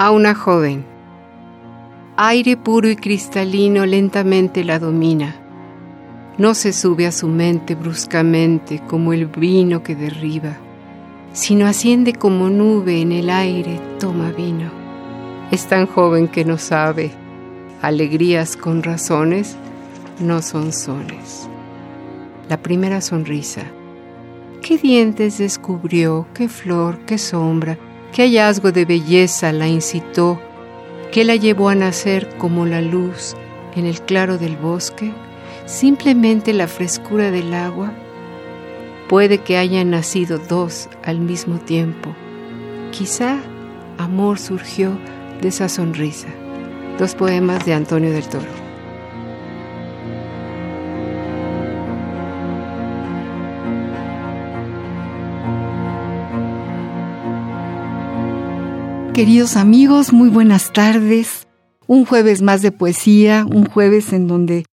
A una joven. Aire puro y cristalino lentamente la domina. No se sube a su mente bruscamente como el vino que derriba, sino asciende como nube en el aire, toma vino. Es tan joven que no sabe. Alegrías con razones no son soles. La primera sonrisa. ¿Qué dientes descubrió? ¿Qué flor? ¿Qué sombra? ¿Qué hallazgo de belleza la incitó? ¿Qué la llevó a nacer como la luz en el claro del bosque? ¿Simplemente la frescura del agua? Puede que hayan nacido dos al mismo tiempo. Quizá amor surgió de esa sonrisa. Dos poemas de Antonio del Toro. Queridos amigos, muy buenas tardes. Un jueves más de poesía, un jueves en donde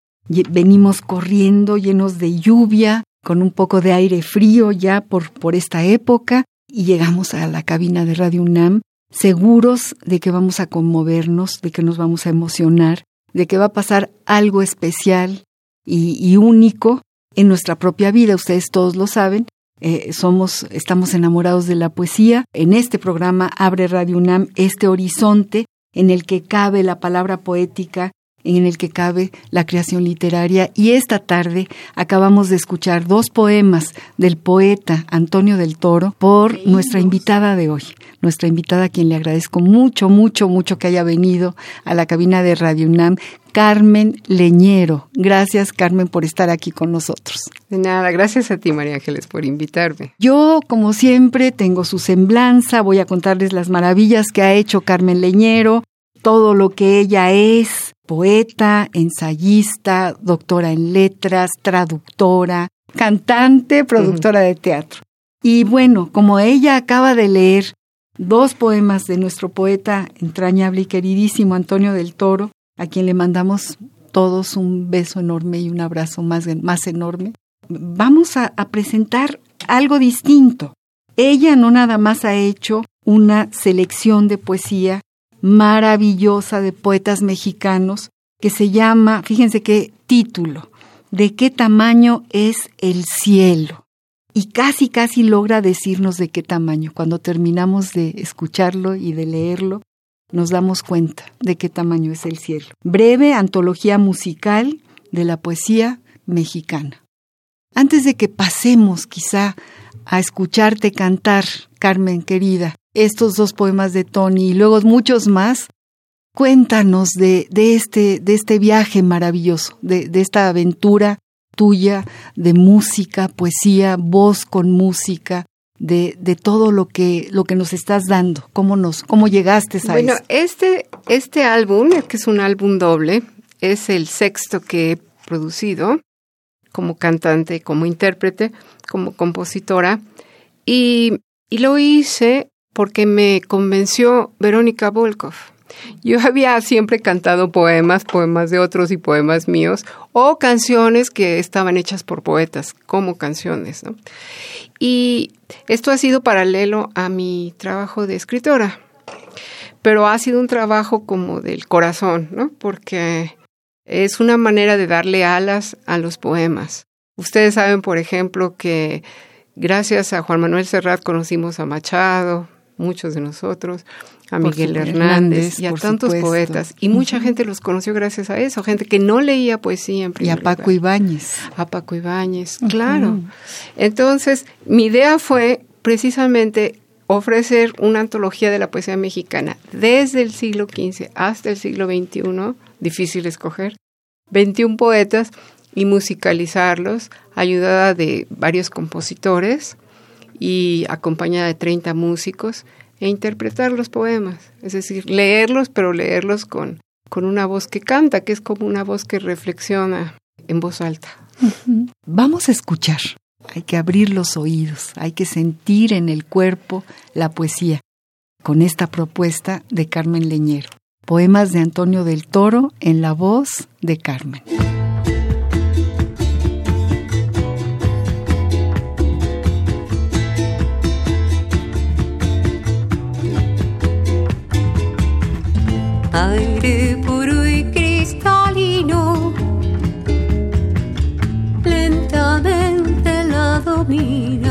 venimos corriendo llenos de lluvia, con un poco de aire frío ya por, por esta época, y llegamos a la cabina de Radio UNAM seguros de que vamos a conmovernos, de que nos vamos a emocionar, de que va a pasar algo especial y, y único en nuestra propia vida. Ustedes todos lo saben, eh, somos, estamos enamorados de la poesía. En este programa abre Radio UNAM este horizonte en el que cabe la palabra poética, en el que cabe la creación literaria. Y esta tarde acabamos de escuchar dos poemas del poeta Antonio del Toro por nuestra invitada de hoy, nuestra invitada a quien le agradezco mucho, mucho, mucho que haya venido a la cabina de Radio UNAM, Carmen Leñero. Gracias, Carmen, por estar aquí con nosotros. De nada, gracias a ti, María Ángeles, por invitarme. Yo, como siempre, tengo su semblanza, voy a contarles las maravillas que ha hecho Carmen Leñero, todo lo que ella es, poeta, ensayista, doctora en letras, traductora, cantante, productora de teatro. Y bueno, como ella acaba de leer dos poemas de nuestro poeta entrañable y queridísimo Antonio del Toro, a quien le mandamos todos un beso enorme y un abrazo más, más enorme, vamos a, a presentar algo distinto. Ella no nada más ha hecho una selección de poesía maravillosa de poetas mexicanos que se llama, fíjense qué título, ¿de qué tamaño es el cielo? Y casi, casi logra decirnos de qué tamaño. Cuando terminamos de escucharlo y de leerlo, nos damos cuenta de qué tamaño es el cielo. Breve antología musical de la poesía mexicana. Antes de que pasemos quizá a escucharte cantar, Carmen querida, estos dos poemas de Tony y luego muchos más, cuéntanos de, de, este, de este viaje maravilloso, de, de esta aventura tuya de música, poesía, voz con música, de, de, todo lo que, lo que nos estás dando, cómo nos, cómo llegaste a Bueno, este, este álbum, que es un álbum doble, es el sexto que he producido como cantante, como intérprete, como compositora, y, y lo hice porque me convenció Verónica Volkov. Yo había siempre cantado poemas, poemas de otros y poemas míos, o canciones que estaban hechas por poetas, como canciones, ¿no? Y esto ha sido paralelo a mi trabajo de escritora, pero ha sido un trabajo como del corazón, ¿no? Porque es una manera de darle alas a los poemas. Ustedes saben, por ejemplo, que gracias a Juan Manuel Serrat conocimos a Machado, muchos de nosotros, a Miguel Hernández, y a tantos poetas. Y mucha gente los conoció gracias a eso, gente que no leía poesía en primer Y a Paco Ibáñez. A Paco Ibáñez, claro. Entonces, mi idea fue precisamente ofrecer una antología de la poesía mexicana desde el siglo XV hasta el siglo XXI, difícil escoger, 21 poetas y musicalizarlos, ayudada de varios compositores y acompañada de 30 músicos, e interpretar los poemas, es decir, leerlos, pero leerlos con, con una voz que canta, que es como una voz que reflexiona en voz alta. Vamos a escuchar, hay que abrir los oídos, hay que sentir en el cuerpo la poesía, con esta propuesta de Carmen Leñero. Poemas de Antonio del Toro en la voz de Carmen. Aire puro y cristalino, lentamente la domina.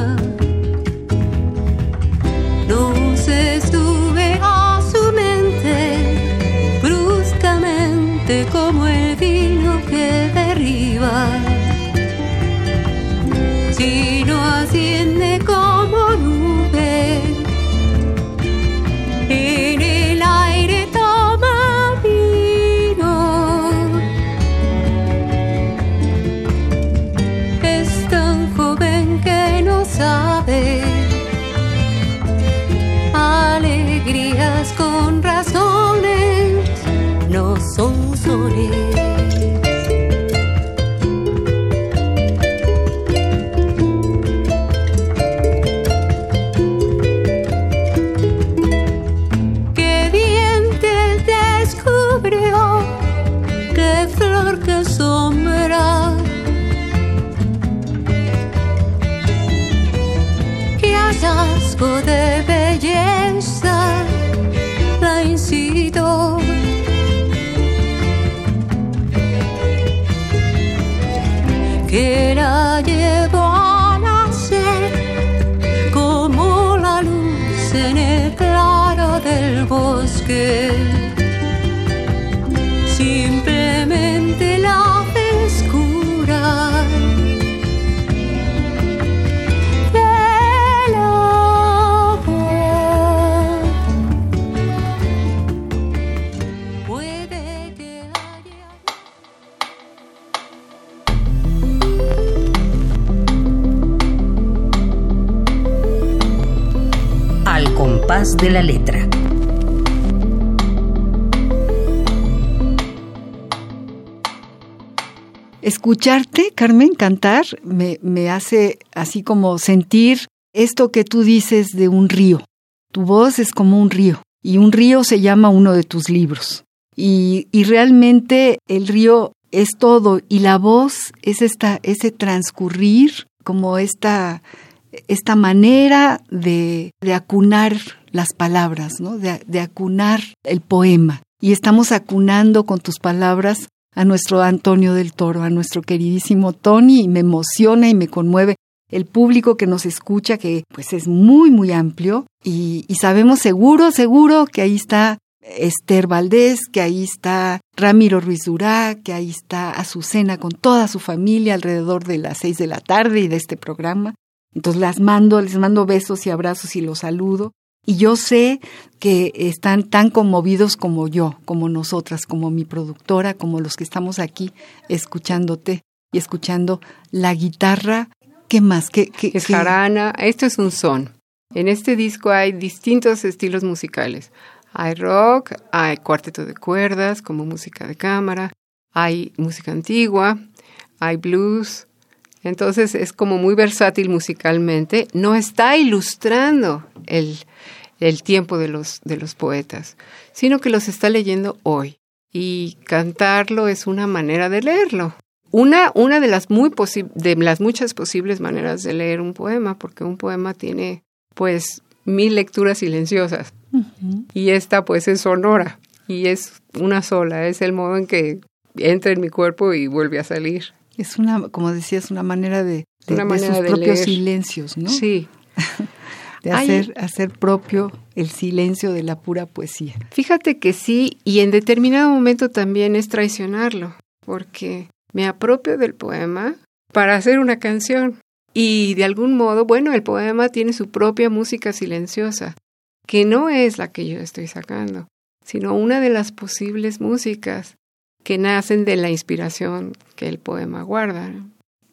Bosque. Simplemente la frescura del agua. Puede que haya Al compás de la letra. Escucharte, Carmen, cantar me, me hace así como sentir esto que tú dices de un río. Tu voz es como un río y un río se llama uno de tus libros. Y, y realmente el río es todo y la voz es esta, ese transcurrir, como esta, esta manera de, de acunar las palabras, ¿no? de, de acunar el poema. Y estamos acunando con tus palabras a nuestro Antonio del Toro, a nuestro queridísimo Tony, y me emociona y me conmueve el público que nos escucha, que pues es muy, muy amplio, y, sabemos seguro, seguro que ahí está Esther Valdés, que ahí está Ramiro Ruiz Durá, que ahí está Azucena con toda su familia alrededor de las seis de la tarde y de este programa. Entonces las mando, les mando besos y abrazos y los saludo. Y yo sé que están tan conmovidos como yo, como nosotras, como mi productora, como los que estamos aquí escuchándote y escuchando la guitarra. ¿Qué más? ¿Qué, qué, Es qué? jarana, esto es un son. En este disco hay distintos estilos musicales. Hay rock, hay cuarteto de cuerdas como música de cámara, hay música antigua, hay blues. Entonces es como muy versátil musicalmente. No está ilustrando el, el tiempo de los, de los poetas, sino que los está leyendo hoy. Y cantarlo es una manera de leerlo. Una, una de, las muy de las muchas posibles maneras de leer un poema, porque un poema tiene pues mil lecturas silenciosas y esta pues es sonora y es una sola, es el modo en que entra en mi cuerpo y vuelve a salir. Es una, como decías, una manera de, de, Una de manera sus de propios leer. silencios, ¿no? Sí. De hacer, hacer propio el silencio de la pura poesía. Fíjate que sí, y en determinado momento también es traicionarlo, porque me apropio del poema para hacer una canción, Y de algún modo, bueno, el poema tiene su propia música silenciosa, que no es la que yo estoy sacando, sino una de las posibles músicas que nacen de la inspiración que el poema guarda.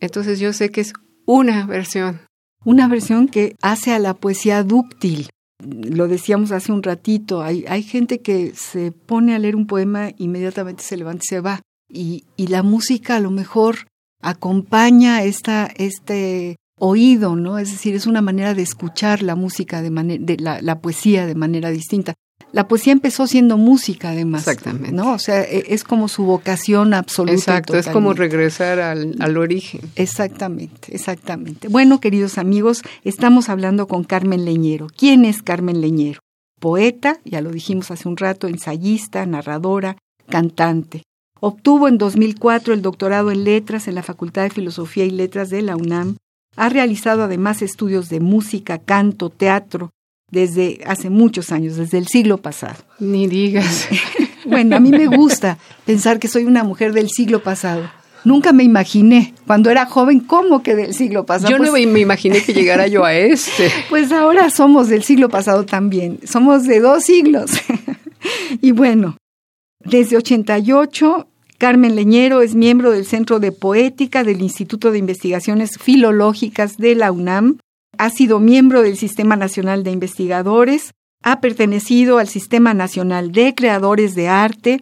Entonces yo sé que es una versión. Una versión que hace a la poesía dúctil. Lo decíamos hace un ratito, hay, hay gente que se pone a leer un poema, inmediatamente se levanta y se va. Y, y la música a lo mejor acompaña esta, este oído, ¿no? Es decir, es una manera de escuchar la música, de, de la, la, poesía de manera distinta. La poesía empezó siendo música, además. Exactamente. ¿no? O sea, e, es como su vocación absoluta. Exacto, es como regresar al, al origen. Exactamente, exactamente. Bueno, queridos amigos, estamos hablando con Carmen Leñero. ¿Quién es Carmen Leñero? Poeta, ya lo dijimos hace un rato, ensayista, narradora, cantante. Obtuvo en 2004 el doctorado en letras en la Facultad de Filosofía y Letras de la UNAM. Ha realizado además estudios de música, canto, teatro, desde hace muchos años, desde el siglo pasado. Ni digas. bueno, a mí me gusta pensar que soy una mujer del siglo pasado. Nunca me imaginé, cuando era joven, cómo que del siglo pasado. Yo pues, no me imaginé que llegara yo a este. Pues ahora somos del siglo pasado también, somos de dos siglos. y bueno, desde 88 Carmen Leñero es miembro del Centro de Poética del Instituto de Investigaciones Filológicas de la UNAM. Ha sido miembro del Sistema Nacional de Investigadores. Ha pertenecido al Sistema Nacional de Creadores de Arte.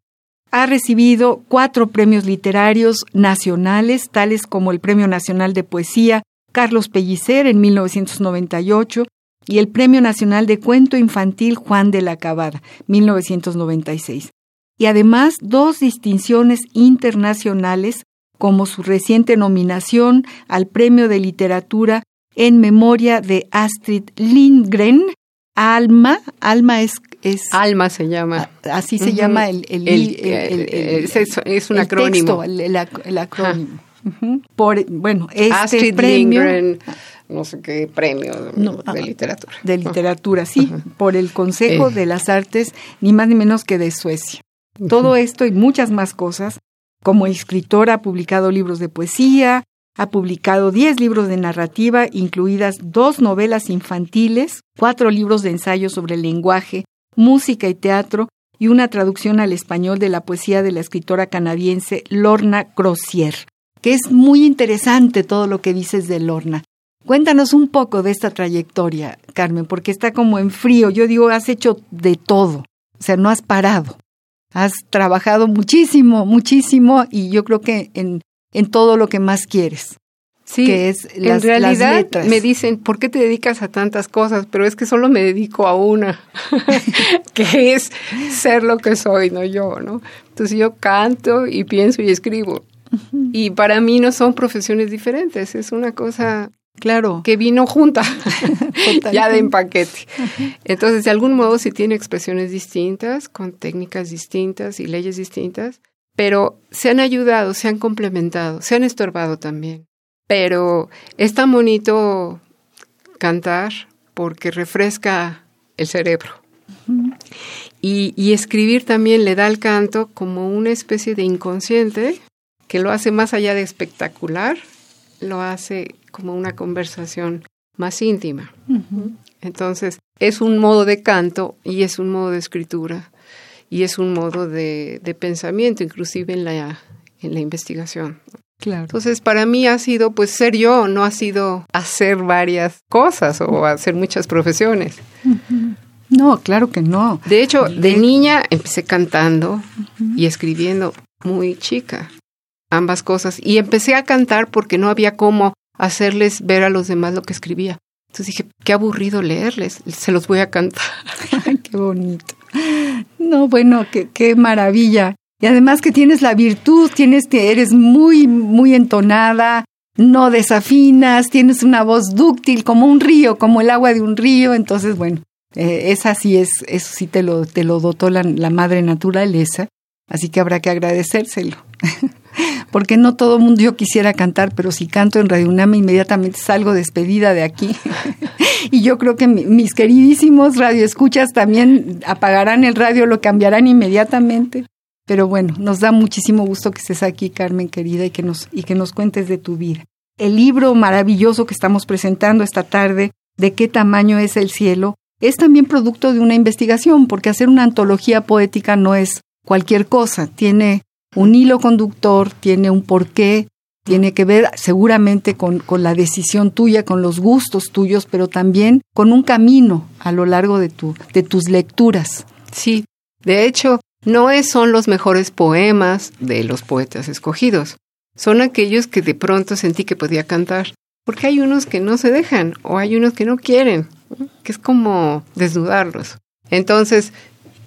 Ha recibido cuatro premios literarios nacionales, tales como el Premio Nacional de Poesía Carlos Pellicer en 1998 y el Premio Nacional de Cuento Infantil Juan de la Cabada, 1996 y además dos distinciones internacionales como su reciente nominación al Premio de Literatura en memoria de Astrid Lindgren, Alma, Alma es, es Alma se llama. Así se uh -huh. llama el, el, el, el es, es, un acrónimo. Texto, el, acrónimo. Uh -huh. Por, bueno, este Astrid premio, Lindgren, no sé qué premio no, de literatura. De literatura, sí, uh -huh. por el Consejo eh. de las Artes, ni más ni menos que de Suecia. Todo esto y muchas más cosas. Como escritora ha publicado libros de poesía, ha publicado 10 libros de narrativa, incluidas dos novelas infantiles, cuatro libros de ensayo sobre el lenguaje, música y teatro, y una traducción al español de la poesía de la escritora canadiense Lorna Crozier, que es muy interesante todo lo que dices de Lorna. Cuéntanos un poco de esta trayectoria, Carmen, porque está como en frío. Yo digo, has hecho de todo, o sea, no has parado. Has trabajado muchísimo, muchísimo y yo creo que en, en todo lo que más quieres. Sí, que es las, en realidad las letras. me dicen, ¿por qué te dedicas a tantas cosas? Pero es que solo me dedico a una, que es ser lo que soy, no yo, ¿no? Entonces yo canto y pienso y escribo. Uh -huh. Y para mí no son profesiones diferentes, es una cosa Claro. Que vino junta, ya de empaquete. Entonces, de algún modo, sí tiene expresiones distintas, con técnicas distintas y leyes distintas, pero se han ayudado, se han complementado, se han estorbado también. Pero es tan bonito cantar porque refresca el cerebro. Uh -huh. y, y escribir también le da al canto como una especie de inconsciente que lo hace más allá de espectacular, lo hace como una conversación más íntima. Uh -huh. Entonces, es un modo de canto y es un modo de escritura y es un modo de, de pensamiento, inclusive en la, en la investigación. Claro. Entonces, para mí ha sido pues ser yo, no ha sido hacer varias cosas o hacer muchas profesiones. No, claro que no. De hecho, de niña empecé cantando y escribiendo muy chica, ambas cosas. Y empecé a cantar porque no había cómo hacerles ver a los demás lo que escribía. Entonces dije, qué aburrido leerles, se los voy a cantar. qué bonito. No, bueno, qué, qué maravilla. Y además que tienes la virtud, tienes, eres muy, muy entonada, no desafinas, tienes una voz dúctil como un río, como el agua de un río. Entonces, bueno, eh, esa sí es, eso sí te lo, te lo dotó la madre naturaleza. Así que habrá que agradecérselo. Porque no todo mundo yo quisiera cantar, pero si canto en Radio UNAM inmediatamente salgo despedida de aquí. y yo creo que mis queridísimos radioescuchas también apagarán el radio, lo cambiarán inmediatamente. Pero bueno, nos da muchísimo gusto que estés aquí, Carmen querida, y que nos, y que nos cuentes de tu vida. el libro maravilloso que estamos presentando esta tarde, de qué tamaño es el cielo, es también producto de una investigación, porque hacer una antología poética no es cualquier cosa, tiene un hilo conductor, tiene un porqué, tiene que ver seguramente con, la decisión tuya, con los gustos tuyos, pero también con un camino a lo largo de, tu, de tus lecturas. Sí, de hecho, no son los mejores poemas de los poetas escogidos, son aquellos que de pronto sentí que podía cantar, porque hay unos que no se dejan o hay unos que no quieren, que es como desnudarlos. Entonces,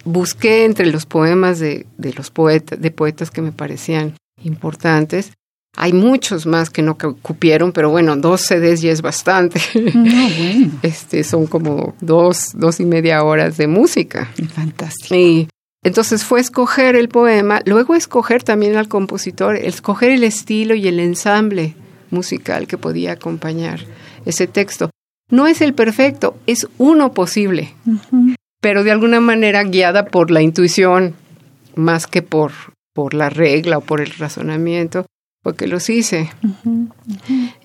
busqué entre los poemas de, de los poetas, de poetas que me parecían importantes. Hay muchos más que no cupieron, pero bueno, dos CDs ya es bastante. bueno. Este son como dos, dos y media horas de música. Fantástico. Y entonces fue escoger el poema, luego escoger también al compositor, escoger el estilo y el ensamble musical que podía acompañar ese texto. No es el perfecto, es uno posible, pero de alguna manera guiada por la intuición más que por, por la regla o por el razonamiento, porque los hice.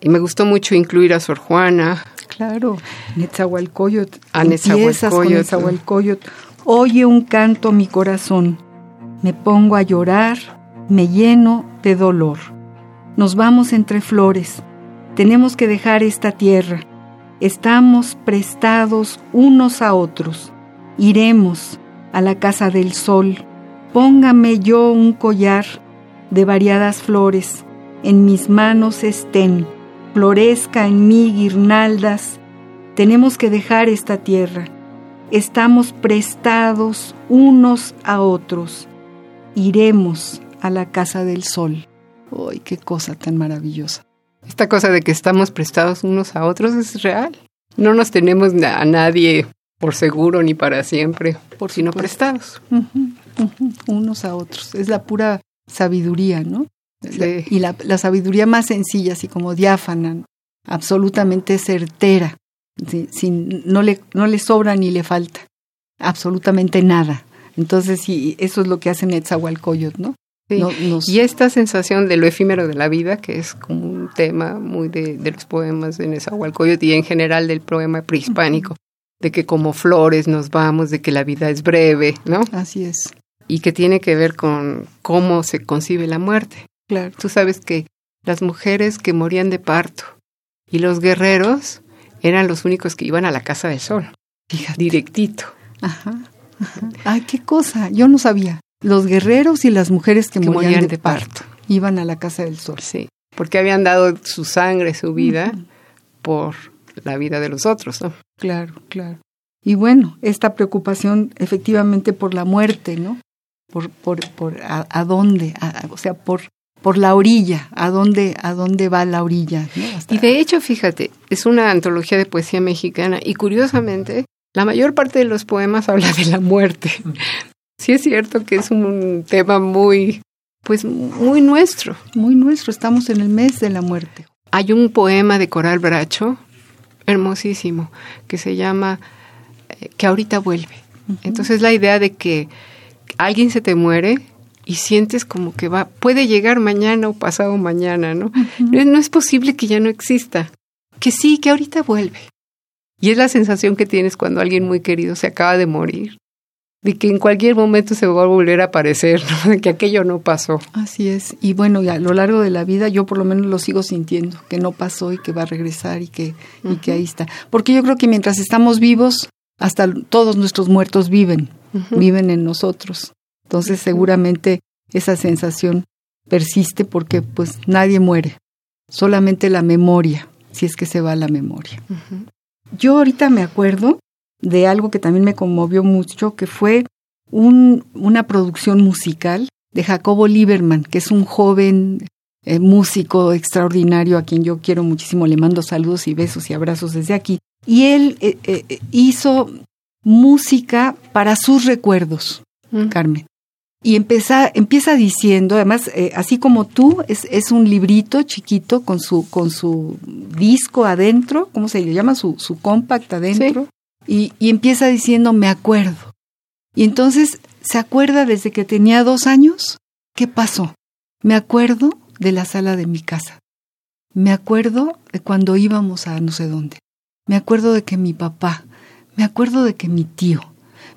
Y me gustó mucho incluir a Sor Juana. Claro, Netzahualcoyot. A Netzahualcoyot. Netzahualcoyot. Oye un canto mi corazón, me pongo a llorar, me lleno de dolor. Nos vamos entre flores, tenemos que dejar esta tierra, estamos prestados unos a otros, iremos a la casa del sol, póngame yo un collar de variadas flores, en mis manos estén, florezca en mí guirnaldas, tenemos que dejar esta tierra estamos prestados unos a otros. Iremos a la casa del sol. ¡Ay, qué cosa tan maravillosa! Esta cosa de que estamos prestados unos a otros es real. No nos tenemos a nadie por seguro ni para siempre, por sino prestados. Unos a otros. Es la pura sabiduría, ¿no? Sí. Y la, la, sabiduría más sencilla, así como diáfana, absolutamente certera sin, no, le, no le sobra ni le falta absolutamente nada. Entonces, sí, eso es lo que hace Netzahualcoyot, ¿no? Sí. Y esta sensación de lo efímero de la vida, que es como un tema muy de, de los poemas de Netzahualcoyot y en general del poema prehispánico, de que como flores nos vamos, de que la vida es breve, ¿no? Así es. Y que tiene que ver con cómo se concibe la muerte. Claro. Tú sabes que las mujeres que morían de parto y los guerreros eran los únicos que iban a la Casa del Sol. Fíjate. Directito. Ajá, ajá. Ay, qué cosa. Yo no sabía. Los guerreros y las mujeres que, que morían, morían de, de parto, parto. iban a la Casa del Sol. Sí, porque habían dado su sangre, su vida, uh -huh. por la vida de los otros, ¿no? Claro, claro. Y bueno, esta preocupación efectivamente por la muerte, ¿no? Por, por, por a, a dónde, a, o sea, por, por la orilla, a dónde, a dónde va la orilla. ¿no? Hasta... Y de hecho, fíjate, es una antología de poesía mexicana y curiosamente, la mayor parte de los poemas habla de la muerte. Sí es cierto que es un tema muy, pues muy nuestro. Muy nuestro, estamos en el mes de la muerte. Hay un poema de Coral Bracho, hermosísimo, que se llama eh, Que ahorita vuelve. Uh -huh. Entonces la idea de que alguien se te muere y sientes como que va, puede llegar mañana o pasado mañana, ¿no? Uh -huh. no, no es posible que ya no exista. Que sí, que ahorita vuelve. Y es la sensación que tienes cuando alguien muy querido se acaba de morir, de que en cualquier momento se va a volver a aparecer, ¿no? de que aquello no pasó. Así es. Y bueno, y a lo largo de la vida yo por lo menos lo sigo sintiendo, que no pasó y que va a regresar y que, uh -huh. que ahí está. Porque yo creo que mientras estamos vivos, hasta todos nuestros muertos viven, uh -huh. viven en nosotros. Entonces seguramente esa sensación persiste porque pues nadie muere, solamente la memoria, si es que se va la memoria. Uh -huh. Yo ahorita me acuerdo de algo que también me conmovió mucho, que fue un, una producción musical de Jacobo Lieberman, que es un joven eh, músico extraordinario a quien yo quiero muchísimo, le mando saludos y besos y abrazos desde aquí. Y él eh, eh, hizo música para sus recuerdos, mm. Carmen. Y empieza, empieza diciendo, además, así como tú, es, es, un librito chiquito con su, con su disco adentro, ¿cómo se le llama? Su, su compact adentro. Sí. Y, y, empieza diciendo, me acuerdo. Y entonces se acuerda desde que tenía dos años. ¿Qué pasó? Me acuerdo de la sala de mi casa. Me acuerdo de cuando íbamos a no sé dónde. Me acuerdo de que mi papá, me acuerdo de que mi tío,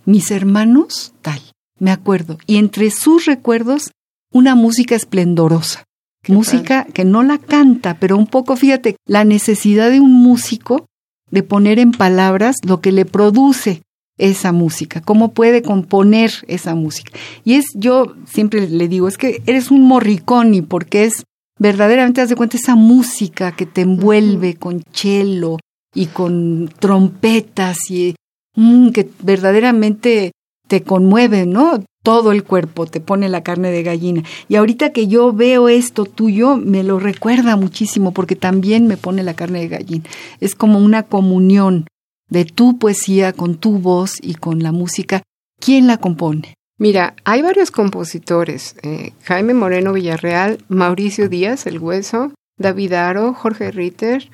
mis hermanos, tal. Me acuerdo. Y entre sus recuerdos, una música esplendorosa. música que no la canta, pero un poco, fíjate, la necesidad de un músico de poner en palabras lo que le produce esa música, cómo puede componer esa música. Y es, yo siempre le digo, es que eres un morriconi porque es verdaderamente, haz de cuenta, esa música que te envuelve con cello y con trompetas y mm, que verdaderamente te conmueve, ¿no? Todo el cuerpo te pone la carne de gallina. Y ahorita que yo veo esto tuyo, me lo recuerda muchísimo porque también me pone la carne de gallina. Es como una comunión de tu poesía con tu voz y con la música. ¿Quién la compone? Mira, hay varios compositores. Eh, Jaime Moreno Villarreal, Mauricio Díaz, El Hueso, David Aro, Jorge Ritter,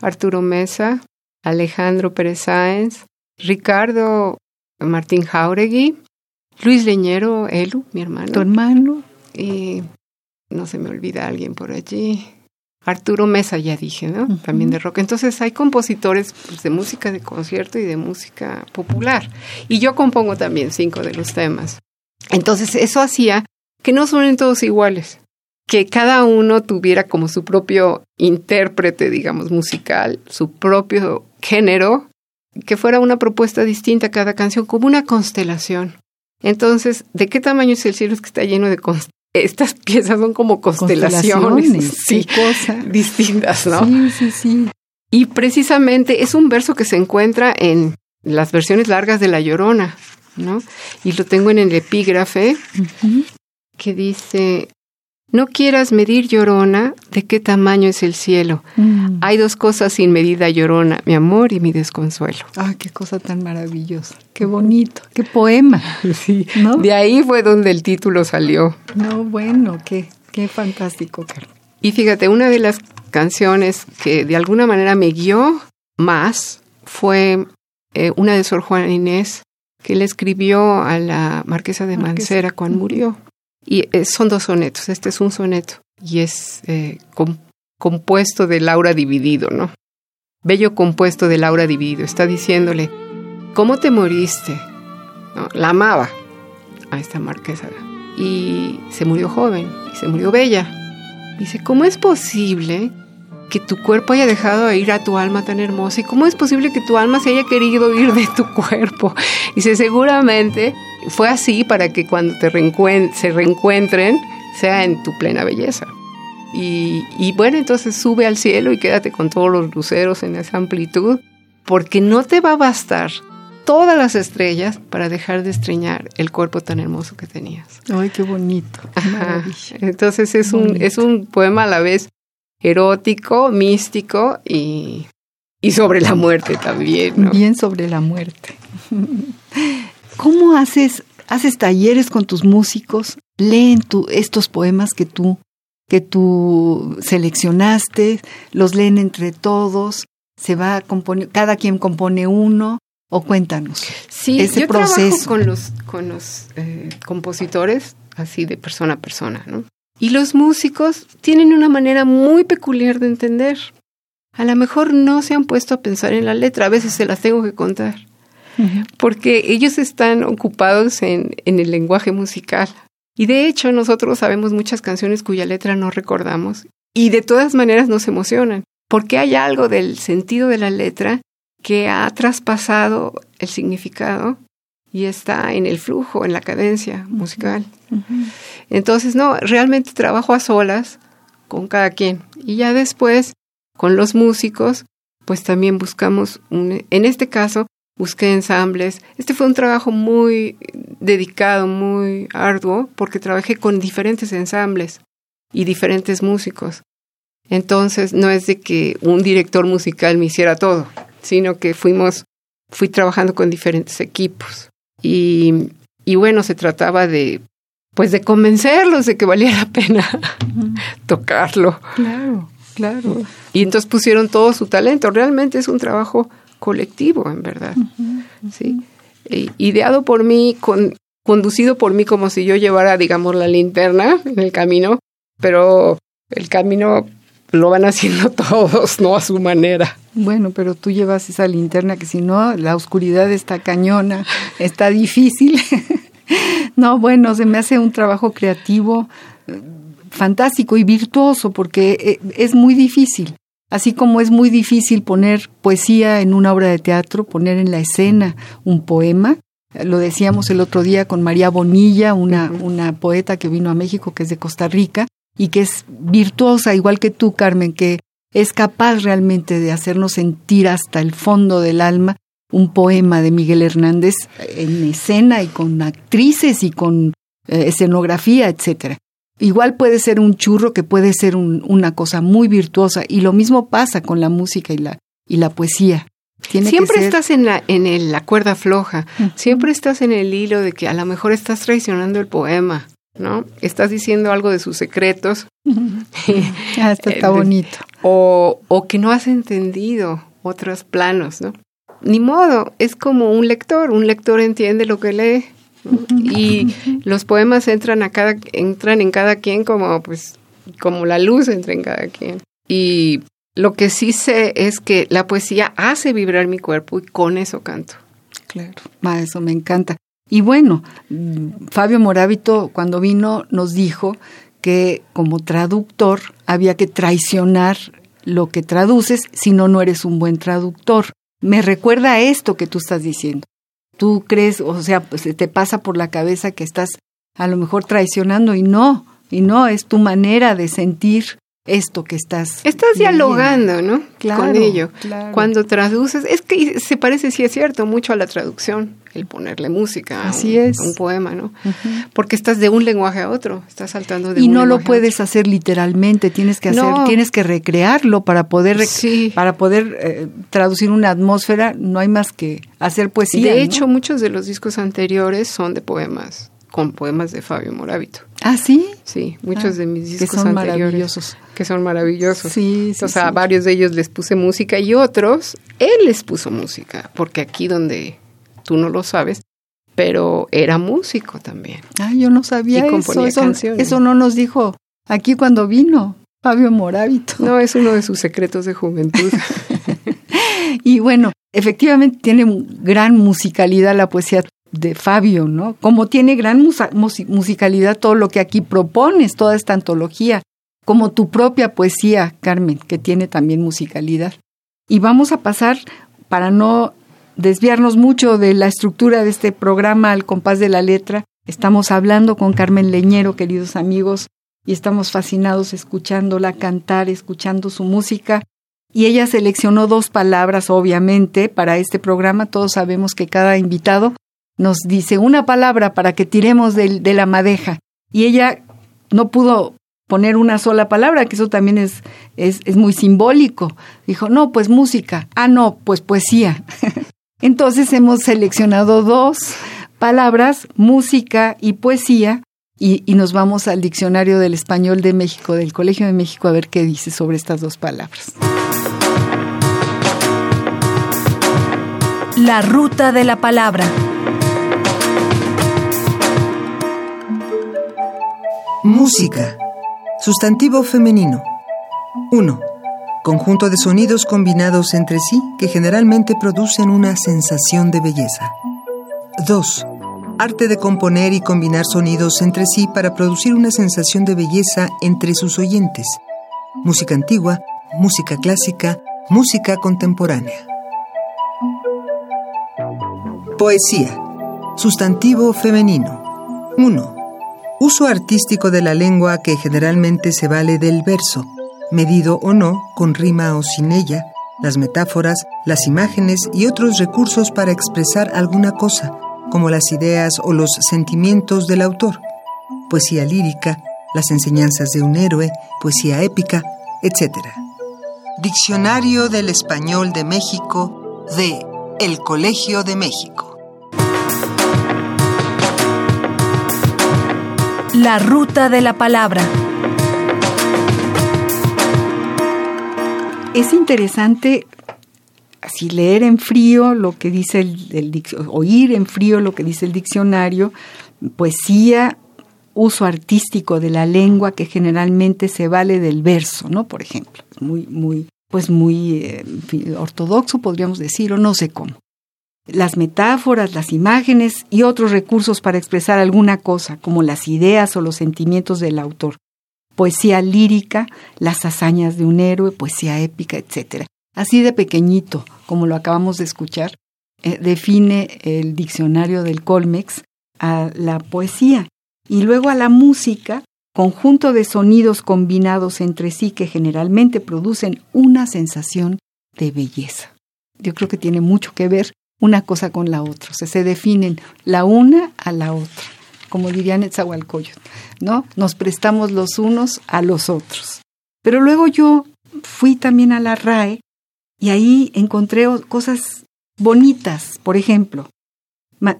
Arturo Mesa, Alejandro Pérez Sáenz, Ricardo Martín Jauregui, Luis Leñero, Elu, mi hermano. Tu hermano. Y no se me olvida alguien por allí. Arturo Mesa, ya dije, ¿no? También de rock. Entonces hay compositores pues, de música de concierto y de música popular. Y yo compongo también cinco de los temas. Entonces eso hacía que no suenen todos iguales, que cada uno tuviera como su propio intérprete, digamos, musical, su propio género, que fuera una propuesta distinta cada canción, como una constelación. Entonces, ¿de qué tamaño es el cielo? Es que está lleno de estas piezas son como constelaciones, sí, distintas, ¿no? Sí, sí, sí. Y precisamente es un verso que se encuentra en las versiones largas de La Llorona, ¿no? Y lo tengo en el epígrafe que dice, no quieras medir llorona de qué tamaño es el cielo. Mm. Hay dos cosas sin medida llorona, mi amor y mi desconsuelo. Ah, qué cosa tan maravillosa. Qué bonito, qué poema. Sí, ¿no? De ahí fue donde el título salió. No, bueno, qué, qué fantástico, Carlos. Y fíjate, una de las canciones que de alguna manera me guió más fue eh, una de Sor Juana Inés, que le escribió a la marquesa de Mancera cuando murió. Y eh, son dos sonetos, este es un soneto y es eh, compuesto de Laura dividido, ¿no? Bello compuesto de Laura dividido. Está diciéndole, ¿cómo te moriste? La amaba a esta marquesa y se murió joven y se murió bella. Dice, ¿cómo es posible que tu cuerpo haya dejado ir a tu alma tan hermosa? ¿Y cómo es posible que tu alma se haya querido ir de tu cuerpo? Dice, seguramente fue así para que cuando te se reencuentren sea en tu plena belleza. Y, y, bueno, entonces sube al cielo y quédate con todos los luceros en esa amplitud, porque no te va a bastar todas las estrellas para dejar de estreñar el cuerpo tan hermoso que tenías. Ay, qué bonito. Entonces es un, es un poema a la vez erótico, místico y, y sobre la muerte también. Bien sobre la muerte. ¿Cómo haces, haces talleres con tus músicos? ¿Leen tu, estos poemas que tú, que tú seleccionaste? ¿Los leen entre todos? ¿Se va a componer, cada quien compone uno? ¿O cuéntanos sí, ese yo proceso? con los, con los eh, compositores, así de persona a persona, ¿no? Y los músicos tienen una manera muy peculiar de entender. A lo mejor no se han puesto a pensar en la letra, a veces se las tengo que contar porque ellos están ocupados en, en el lenguaje musical. Y de hecho nosotros sabemos muchas canciones cuya letra no recordamos y de todas maneras nos emocionan, porque hay algo del sentido de la letra que ha traspasado el significado y está en el flujo, en la cadencia musical. Entonces, no, realmente trabajo a solas con cada quien. Y ya después, con los músicos, pues también buscamos, un, en este caso, busqué ensambles. Este fue un trabajo muy dedicado, muy arduo, porque trabajé con diferentes ensambles y diferentes músicos. Entonces, no es de que un director musical me hiciera todo, sino que fuimos, fui trabajando con diferentes equipos. Y, y bueno, se trataba de, pues de convencerlos de que valía la pena tocarlo. Claro, claro. Y entonces pusieron todo su talento. Realmente es un trabajo colectivo, en verdad. ¿sí? ideado por mí, con, conducido por mí como si yo llevara, digamos, la linterna en el camino, pero el camino lo van haciendo todos, no a su manera. Bueno, pero tú llevas esa linterna que si no, la oscuridad está cañona, está difícil. no, bueno, se me hace un trabajo creativo eh, fantástico y virtuoso porque eh, es muy difícil. Así como es muy difícil poner poesía en una obra de teatro, poner en la escena un poema. Lo decíamos el otro día con María Bonilla, una, una poeta que vino a México, que es de Costa Rica, y que es virtuosa, igual que tú, Carmen, que es capaz realmente de hacernos sentir hasta el fondo del alma un poema de Miguel Hernández en escena y con actrices y con eh, escenografía, etcétera. Igual puede ser un churro que puede ser una cosa muy virtuosa y lo mismo pasa con la música y la, y la poesía. siempre estás en la, en la cuerda floja, siempre estás en el hilo de que a lo mejor estás traicionando el poema, ¿no? Estás diciendo algo de sus secretos. ah, esto está bonito. O, o que no has entendido otros planos, ¿no? Ni modo, es como un lector, un lector entiende lo que lee y los poemas entran a cada entran en cada quien como pues como la luz entra en cada quien. Y lo que sí sé es que la poesía hace vibrar mi cuerpo y con eso canto. Claro, eso me encanta. Y bueno, Fabio Morábito cuando vino nos dijo que como traductor había que traicionar lo que traduces, si no, no eres un buen traductor. Me recuerda a esto que tú estás diciendo tú crees, o sea, pues te pasa por la cabeza que estás a lo mejor traicionando y no, y no, es tu manera de sentir esto que estás. Estás dialogando, ¿no? Con ello. Cuando traduces, es que se parece, sí es cierto, mucho a la traducción, el ponerle música Así a un, es. un poema, ¿no? Porque estás de un lenguaje a otro, estás saltando de y un no lo puedes hacer literalmente, tienes que hacer, tienes que recrearlo para poder, para poder eh, traducir una atmósfera. No hay más que hacer poesía. De hecho, muchos de los discos anteriores son de poemas con poemas de Fabio Morábito. ¿Ah, sí? Sí, muchos ah, de mis discos que son anteriores. Maravillosos. Que son maravillosos. Sí, sí O sea, a varios de ellos les puse música y otros, él les puso música, porque aquí donde tú no lo sabes, pero era músico también. Ah, yo no sabía y eso. Eso, canciones. eso no nos dijo aquí cuando vino Fabio Morábito. No, es uno de sus secretos de juventud. y bueno, efectivamente tiene gran musicalidad la poesía de Fabio, ¿no? Como tiene gran musicalidad todo lo que aquí propones, toda esta antología, como tu propia poesía, Carmen, que tiene también musicalidad. Y vamos a pasar, para no desviarnos mucho de la estructura de este programa al compás de la letra, estamos hablando con Carmen Leñero, queridos amigos, y estamos fascinados escuchándola cantar, escuchando su música. Y ella seleccionó dos palabras, obviamente, para este programa. Todos sabemos que cada invitado nos dice una palabra para que tiremos de, la madeja. Y ella no pudo poner una sola palabra, que eso también es muy simbólico. Dijo, no, pues música. Ah, no, pues poesía. Entonces hemos seleccionado dos palabras, música y poesía, y, y, nos vamos al Diccionario del Español de México, del Colegio de México, a ver qué dice sobre estas dos palabras. La ruta de la palabra. Música. Sustantivo femenino. 1. Conjunto de sonidos combinados entre sí que generalmente producen una sensación de belleza. 2. Arte de componer y combinar sonidos entre sí para producir una sensación de belleza entre sus oyentes. Música antigua, música clásica, música contemporánea. Poesía. Sustantivo femenino. 1 Uso artístico de la lengua que generalmente se vale del verso, medido o no, con rima o sin ella, las metáforas, las imágenes y otros recursos para expresar alguna cosa, como las ideas o los sentimientos del autor. Poesía lírica, las enseñanzas de un héroe, poesía épica, etc. Diccionario del Español de México de El Colegio de México. La ruta de la palabra. Es interesante así leer en frío lo que dice el, el oír en frío lo que dice el diccionario, poesía uso artístico de la lengua que generalmente se vale del verso, ¿no? Por ejemplo, muy, muy, pues muy eh, ortodoxo podríamos decir, o no sé cómo. Las metáforas, las imágenes y otros recursos para expresar alguna cosa, como las ideas o los sentimientos del autor. Poesía lírica, las hazañas de un héroe, poesía épica, etc. Así de pequeñito, como lo acabamos de escuchar, eh, define el diccionario del Colmex a la poesía y luego a la música, conjunto de sonidos combinados entre sí que generalmente producen una sensación de belleza. Yo creo que tiene mucho que ver una cosa con la otra, o sea, se definen la una a la otra, como dirían Netzahualcoyot, ¿no? Nos prestamos los unos a los otros. Pero luego yo fui también a la RAE y ahí encontré cosas bonitas, por ejemplo,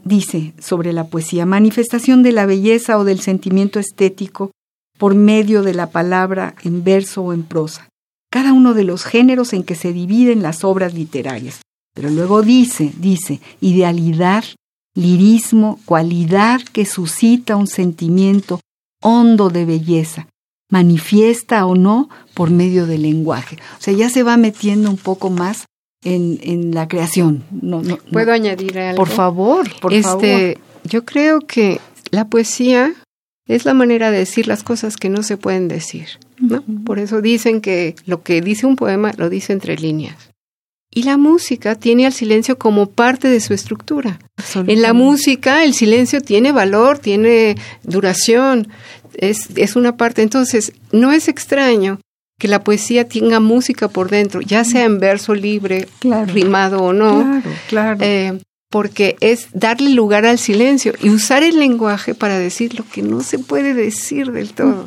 dice sobre la poesía, manifestación de la belleza o del sentimiento estético por medio de la palabra en verso o en prosa, cada uno de los géneros en que se dividen las obras literarias. Pero luego dice, dice, idealidad, lirismo, cualidad que suscita un sentimiento hondo de belleza, manifiesta o no por medio del lenguaje. O sea, ya se va metiendo un poco más en, en la creación. No, no, ¿Puedo añadir algo? Por favor, por este, Yo creo que la poesía es la manera de decir las cosas que no se pueden decir. ¿no? Por eso dicen que lo que dice un poema lo dice entre líneas. Y la música tiene al silencio como parte de su estructura. En la música el silencio tiene valor, tiene duración, es, es una parte. Entonces, no es extraño que la poesía tenga música por dentro, ya sea en verso libre, rimado o no. Claro, claro. Eh, porque es darle lugar al silencio y usar el lenguaje para decir lo que no se puede decir del todo.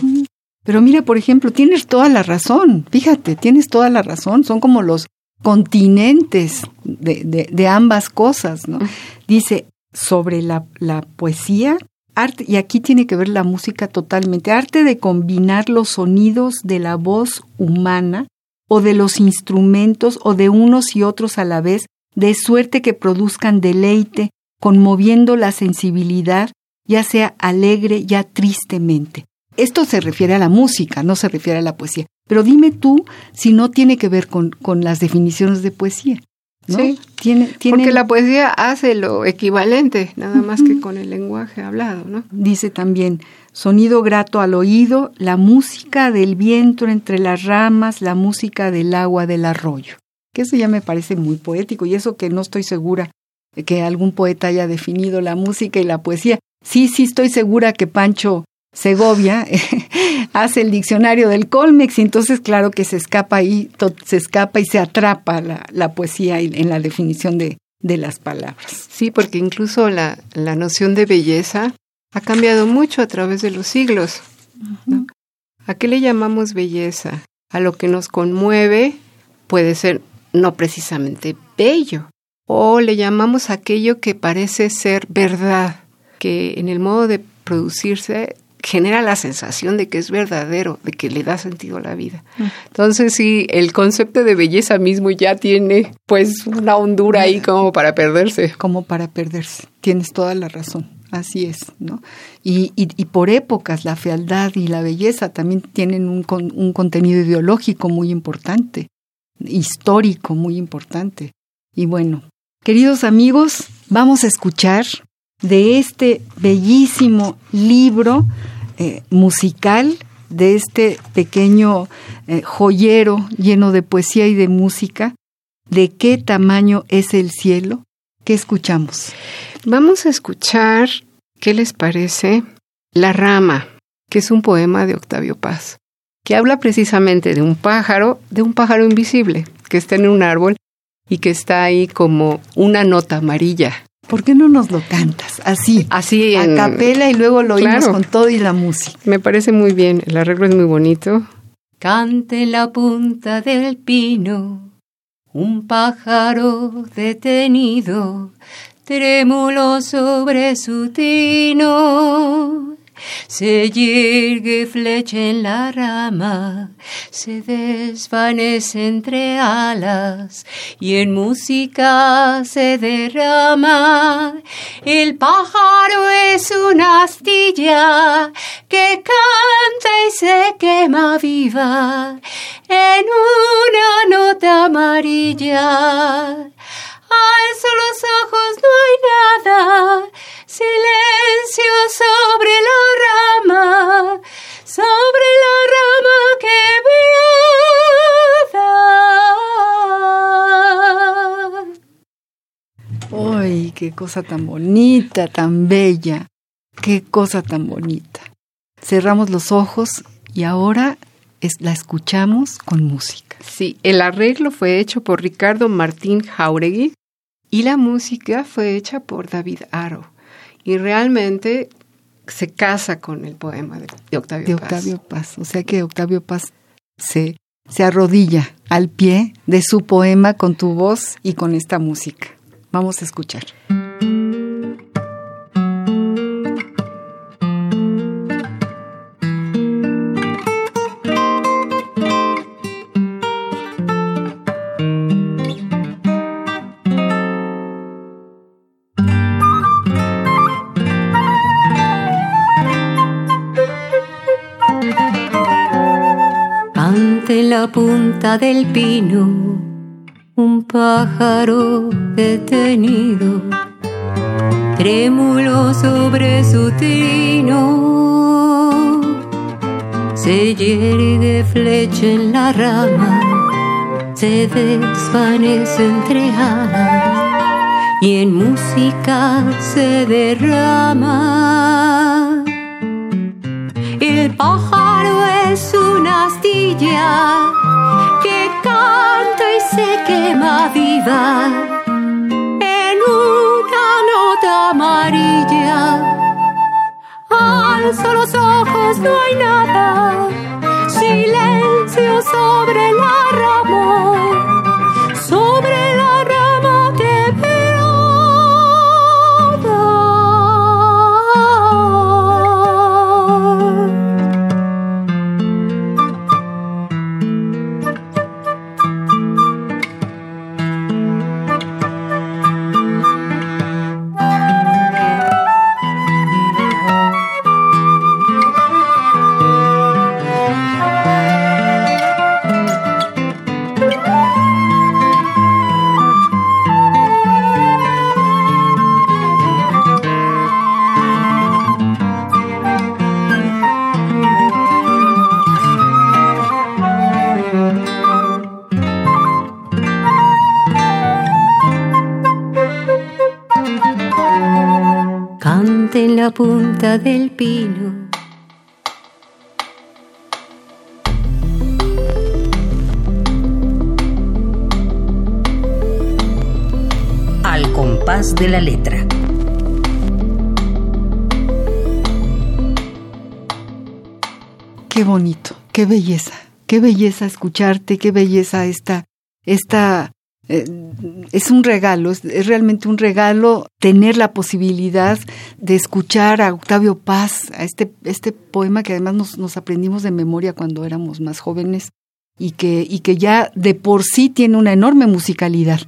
Pero mira, por ejemplo, tienes toda la razón, fíjate, tienes toda la razón, son como los continentes de, de, ambas cosas, ¿no? Dice, sobre la, la poesía arte, y aquí tiene que ver la música totalmente, arte de combinar los sonidos de la voz humana o de los instrumentos o de unos y otros a la vez, de suerte que produzcan deleite, conmoviendo la sensibilidad, ya sea alegre, ya tristemente. Esto se refiere a la música, no se refiere a la poesía. Pero dime tú si no tiene que ver con, con las definiciones de poesía. Sí, tiene, porque la poesía hace lo equivalente, nada más que con el lenguaje hablado, ¿no? Dice también, sonido grato al oído, la música del viento entre las ramas, la música del agua del arroyo. Que eso ya me parece muy poético y eso que no estoy segura de que algún poeta haya definido la música y la poesía. Sí, sí estoy segura que Pancho Segovia hace el diccionario del Colmex y entonces claro que se escapa ahí, se escapa y se atrapa la, la poesía en la definición de, de, las palabras. Sí, porque incluso la, la, noción de belleza ha cambiado mucho a través de los siglos. ¿A qué le llamamos belleza? A lo que nos conmueve puede ser no precisamente bello, o le llamamos aquello que parece ser verdad, que en el modo de producirse genera la sensación de que es verdadero, de que le da sentido a la vida. Mm. Entonces, sí, el concepto de belleza mismo ya tiene pues una hondura ahí como para perderse. Como para perderse. Tienes toda la razón. Así es, ¿no? Y, y, y por épocas la fealdad y la belleza también tienen un, un contenido ideológico muy importante, histórico muy importante. Y bueno, queridos amigos, vamos a escuchar de este bellísimo libro eh, musical de este pequeño eh, joyero lleno de poesía y de música. ¿De qué tamaño es el cielo? ¿Qué escuchamos? Vamos a escuchar, ¿qué les parece? La rama, que es un poema de Octavio Paz, que habla precisamente de un pájaro, de un pájaro invisible, que está en un árbol y que está ahí como una nota amarilla ¿Por qué no nos lo cantas? Así. Así. En... A capela y luego lo oímos con todo y la música. Me parece muy bien. El arreglo es muy bonito. Cante la punta del pino un pájaro detenido, trémulo sobre su tino. Se yergue flecha en la rama, se desvanece entre alas y en música se derrama. El pájaro es una astilla que canta y se quema viva en una nota amarilla. Alzo los ojos, no hay nada. Silencio sobre la rama, sobre la rama que beata. ¡Ay, qué cosa tan bonita, tan bella! ¡Qué cosa tan bonita! Cerramos los ojos y ahora la escuchamos con música. Sí, el arreglo fue hecho por Ricardo Martín Jauregui y la música fue hecha por David Aro. Y realmente se casa con el poema de, Octavio de Paz. Octavio Paz. O sea que Octavio Paz se, se arrodilla al pie de su poema con tu voz y con esta música. Vamos a escuchar. Del pino, un pájaro detenido, trémulo sobre su trino, se yergue flecha en la rama, se desvanece entre alas y en música se derrama. El pájaro es una astilla se quema viva en una nota amarilla. Alzo los ojos, no hay nada. Silencio sobre la rama, sobre punta del pino. Al compás de la letra. Qué bonito, qué belleza, qué belleza escucharte, qué belleza esta, esta, eh, es un regalo, es, realmente un regalo tener la posibilidad de escuchar a Octavio Paz, a este, este poema que además nos, nos aprendimos de memoria cuando éramos más jóvenes y que, y que ya de por sí tiene una enorme musicalidad,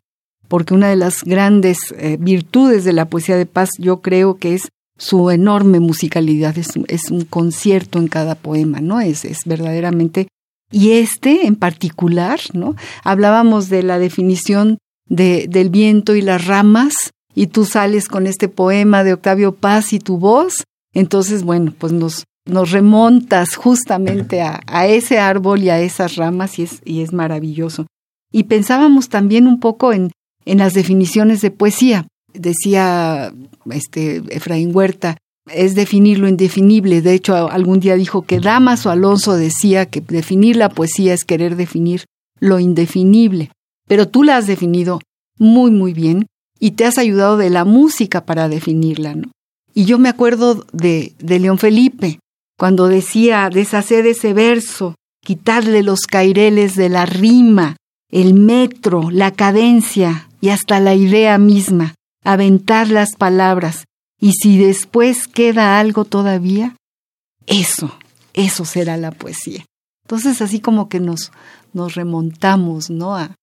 porque una de las grandes eh, virtudes de la poesía de Paz yo creo que es su enorme musicalidad, es, es un concierto en cada poema, ¿no? Es, es verdaderamente y este en particular, ¿no? Hablábamos de la definición de, del viento y las ramas, y tú sales con este poema de Octavio Paz y tu voz, entonces, bueno, pues nos, nos remontas justamente a, a ese árbol y a esas ramas, y es, y es maravilloso. Y pensábamos también un poco en, en las definiciones de poesía. Decía este Efraín Huerta, es definir lo indefinible. De hecho, algún día dijo que Damas o Alonso decía que definir la poesía es querer definir lo indefinible. Pero tú la has definido muy, muy bien y te has ayudado de la música para definirla, ¿no? Y yo me acuerdo de, de León Felipe, cuando decía deshacer ese verso, quitarle los caireles de la rima, el metro, la cadencia y hasta la idea misma, aventar las palabras, y si después queda algo todavía, eso, eso será la poesía. Entonces así como que nos, nos remontamos, ¿no? A,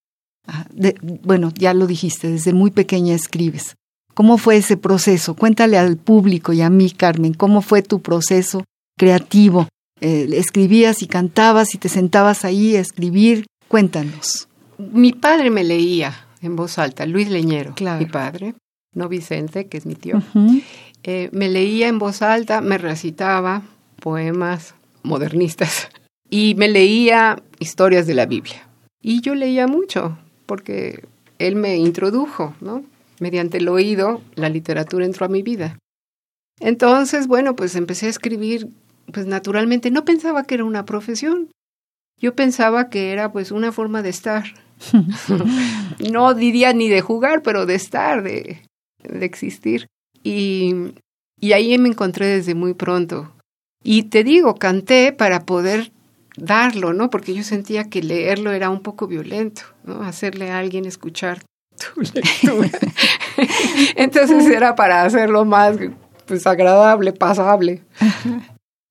bueno, ya lo dijiste, desde muy pequeña escribes. ¿Cómo fue ese proceso? Cuéntale al público y a mí, Carmen, ¿cómo fue tu proceso creativo? Eh, escribías y cantabas y te sentabas ahí a escribir. Cuéntanos. Mi padre me leía en voz alta, Luis Leñero, mi padre, no Vicente, que es mi tío. Eh, me leía en voz alta, me recitaba poemas modernistas y me leía historias de la Biblia. Y yo leía mucho, porque él me introdujo, ¿no? Mediante el oído, la literatura entró a mi vida. Entonces, bueno, pues empecé a escribir, pues naturalmente, no pensaba que era una profesión. Yo pensaba que era pues una forma de estar. no diría ni de jugar, pero de estar, de, de existir. Y, y ahí me encontré desde muy pronto. Y te digo, canté para poder darlo, ¿no? Porque yo sentía que leerlo era un poco violento, ¿no? Hacerle a alguien escuchar tu lectura. Entonces era para hacerlo más pues agradable, pasable.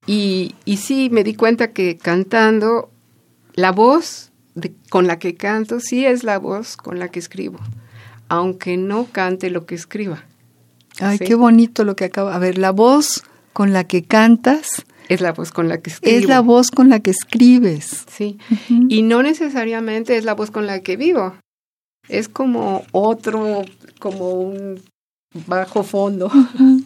Y, y sí, me di cuenta que cantando, la voz con la que canto sí es la voz con la que escribo, aunque no cante lo que escriba. Ay, qué bonito lo que acaba. A ver, la voz con la que cantas es la voz con la que escribo. Es la voz con la que escribes. Sí. Y no necesariamente es la voz con la que vivo. Es como otro, como un bajo fondo,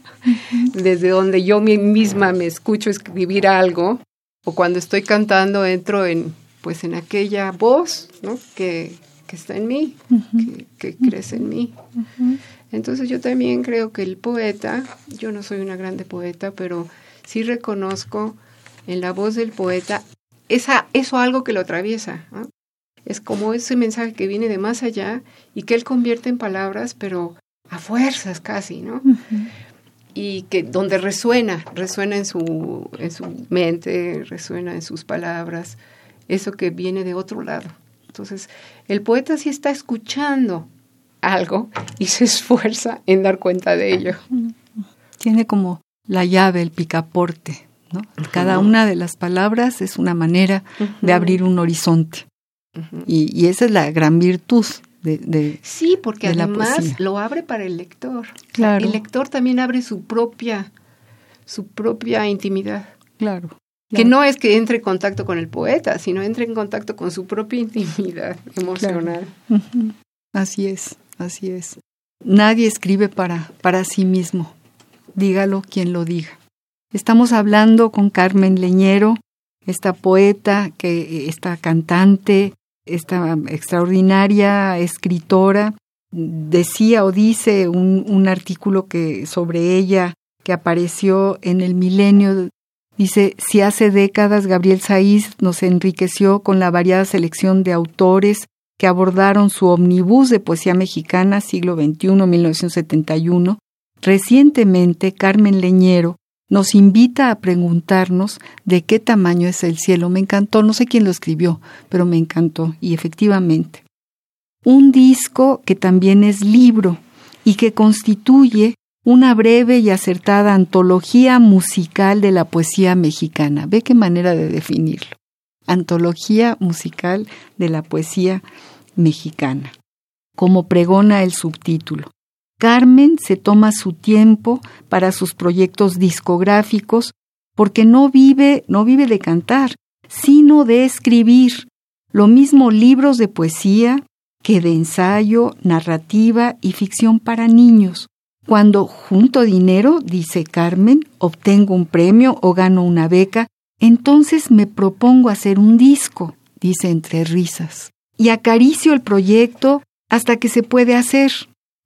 desde donde yo misma me escucho escribir algo, o cuando estoy cantando entro en, pues en aquella voz, ¿no? Que, que está en mí, que, que, crece en mí. Entonces yo también creo que el poeta, yo no soy una grande poeta, pero sí reconozco en la voz del poeta esa, eso algo que lo atraviesa. Es como ese mensaje que viene de más allá y que él convierte en palabras, pero a fuerzas casi, ¿no? Y que donde resuena, resuena en su, en su mente, resuena en sus palabras, eso que viene de otro lado. Entonces, el poeta sí está escuchando algo y se esfuerza en dar cuenta de ello. Tiene como la llave, el picaporte. ¿no? Cada una de las palabras es una manera de abrir un horizonte. y, esa es la gran virtud de, de Sí, porque además lo abre para el lector. Claro. El lector también abre su propia, su propia intimidad. Claro. Que no es que entre en contacto con el poeta, sino entre en contacto con su propia intimidad emocional. Así es, así es. Nadie escribe para, para sí mismo dígalo quien lo diga. Estamos hablando con Carmen Leñero, esta poeta, que, esta cantante, esta extraordinaria escritora. Decía o dice un, un artículo que sobre ella que apareció en el milenio Dice, si hace décadas Gabriel Saiz nos enriqueció con la variada selección de autores que abordaron su omnibus de poesía mexicana siglo XXI, 1971, Recientemente, Carmen Leñero nos invita a preguntarnos de qué tamaño es el cielo. Me encantó, no sé quién lo escribió, pero me encantó, y efectivamente. Un disco que también es libro y que constituye una breve y acertada antología musical de la poesía mexicana. Ve qué manera de definirlo. Antología musical de la poesía mexicana, como pregona el subtítulo. Carmen se toma su tiempo para sus proyectos discográficos porque no vive, no vive de cantar, sino de escribir. Lo mismo libros de poesía que de ensayo, narrativa y ficción para niños. Cuando junto dinero, dice Carmen, obtengo un premio o gano una beca, entonces me propongo hacer un disco, dice entre risas, y acaricio el proyecto hasta que se puede hacer.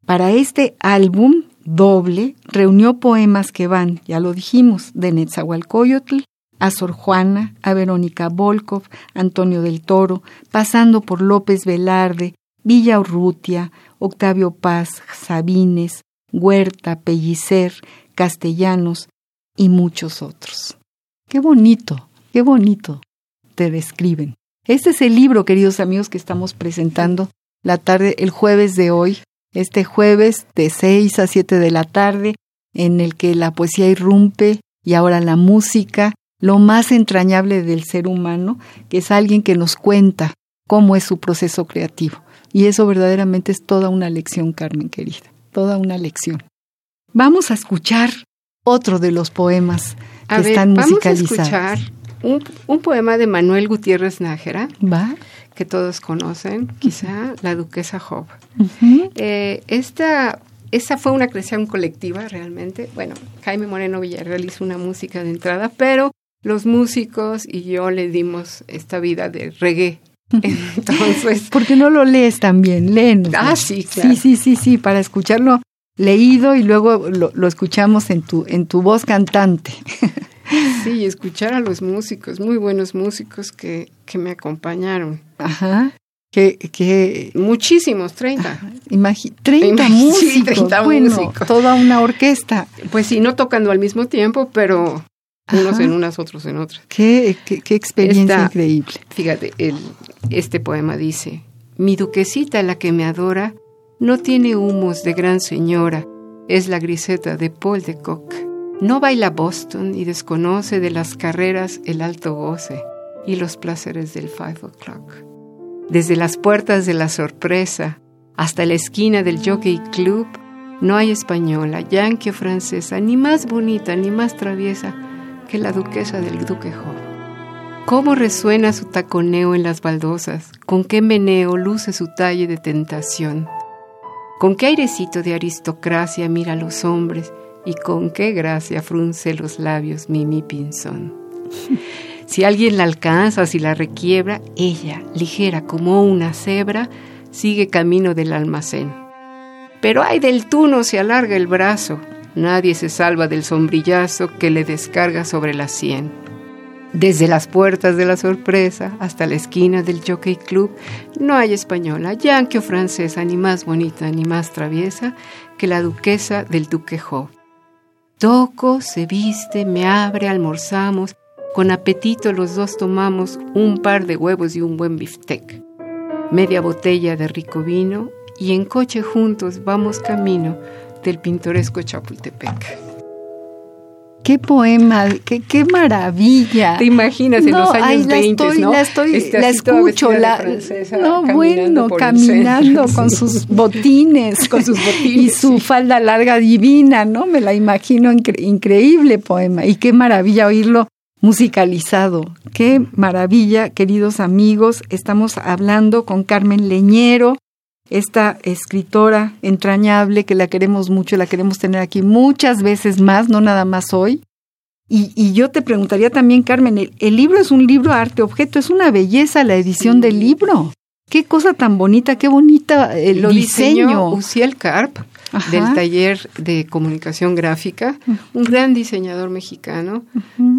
Para este álbum doble reunió poemas que van, ya lo dijimos, de Netzahualcoyotl a Sor Juana, a Verónica Volkov, Antonio del Toro, pasando por López Velarde, Villa Urrutia, Octavio Paz, Sabines, Huerta, Pellicer, Castellanos y muchos otros. Qué bonito, qué bonito te describen. Este es el libro, queridos amigos, que estamos presentando la tarde, el jueves de hoy, este jueves de 6 a 7 de la tarde, en el que la poesía irrumpe y ahora la música lo más entrañable del ser humano, que es alguien que nos cuenta cómo es su proceso creativo. Y eso verdaderamente es toda una lección, Carmen querida, toda una lección. Vamos a escuchar otro de los poemas que están musicalizados. Vamos a escuchar un, poema de Manuel Gutiérrez Nájera. ¿Va? que todos conocen, quizá, la duquesa Job. Eh, esta, fue una creación colectiva realmente. Bueno, Jaime Moreno Villarreal hizo una música de entrada, pero los músicos y yo le dimos esta vida de reggae. Entonces, ¿por qué no lo lees también? Léenos. Ah, sí, claro. Sí, sí, sí, sí, para escucharlo leído y luego lo, lo escuchamos en tu, en tu voz cantante. Sí, escuchar a los músicos, muy buenos músicos que, que me acompañaron. Ajá. Que, que muchísimos, 30. 30 músicos. bueno, Toda una orquesta. Pues sí, no tocando al mismo tiempo, pero unos en unas, otros en otras. Qué, qué, experiencia increíble. Fíjate, el, este poema dice, mi duquesita la que me adora no tiene humos de gran señora, es la griseta de Paul de Kock. No baila Boston y desconoce de las carreras el alto goce y los placeres del five o'clock. Desde las puertas de la sorpresa hasta la esquina del Jockey Club, no hay española, yankee o francesa, ni más bonita ni más traviesa que la duquesa del Duque. ¿Cómo resuena su taconeo en las baldosas? ¿Con qué meneo luce su talle de tentación? ¿Con qué airecito de aristocracia mira a los hombres y con qué gracia frunce los labios Mimi Pinzón. Si alguien la alcanza, si la requiebra, ella, ligera como una cebra, sigue camino del almacén. Pero ay del tuno se alarga el brazo, nadie se salva del sombrillazo que le descarga sobre la sien. Desde las puertas de la sorpresa hasta la esquina del Jockey Club no hay española, yankee o francesa, ni más bonita ni más traviesa que la duquesa del Duque Job. Toco, se viste, me abre, almorzamos. Con apetito los dos tomamos un par de huevos y un buen biftec. Media botella de rico vino y en coche juntos vamos camino del pintoresco Chapultepec. Qué poema, qué, qué maravilla. Te imaginas en los años la 20, estoy, ¿no? La estoy, este, la escucho, la, no bueno, caminando con sus botines, con sus botines y su falda larga divina, ¿no? Me la imagino increíble poema y qué maravilla oírlo musicalizado. Qué maravilla, queridos amigos. Estamos hablando con Carmen Leñero, esta escritora entrañable que la queremos mucho, la queremos tener aquí muchas veces más, no nada más hoy. Y, yo te preguntaría también, Carmen, el, libro es un libro arte objeto, es una belleza la edición del libro. Qué cosa tan bonita, qué bonita el Lo diseño. Diseñó Uciel Carp del taller de comunicación gráfica, un gran diseñador mexicano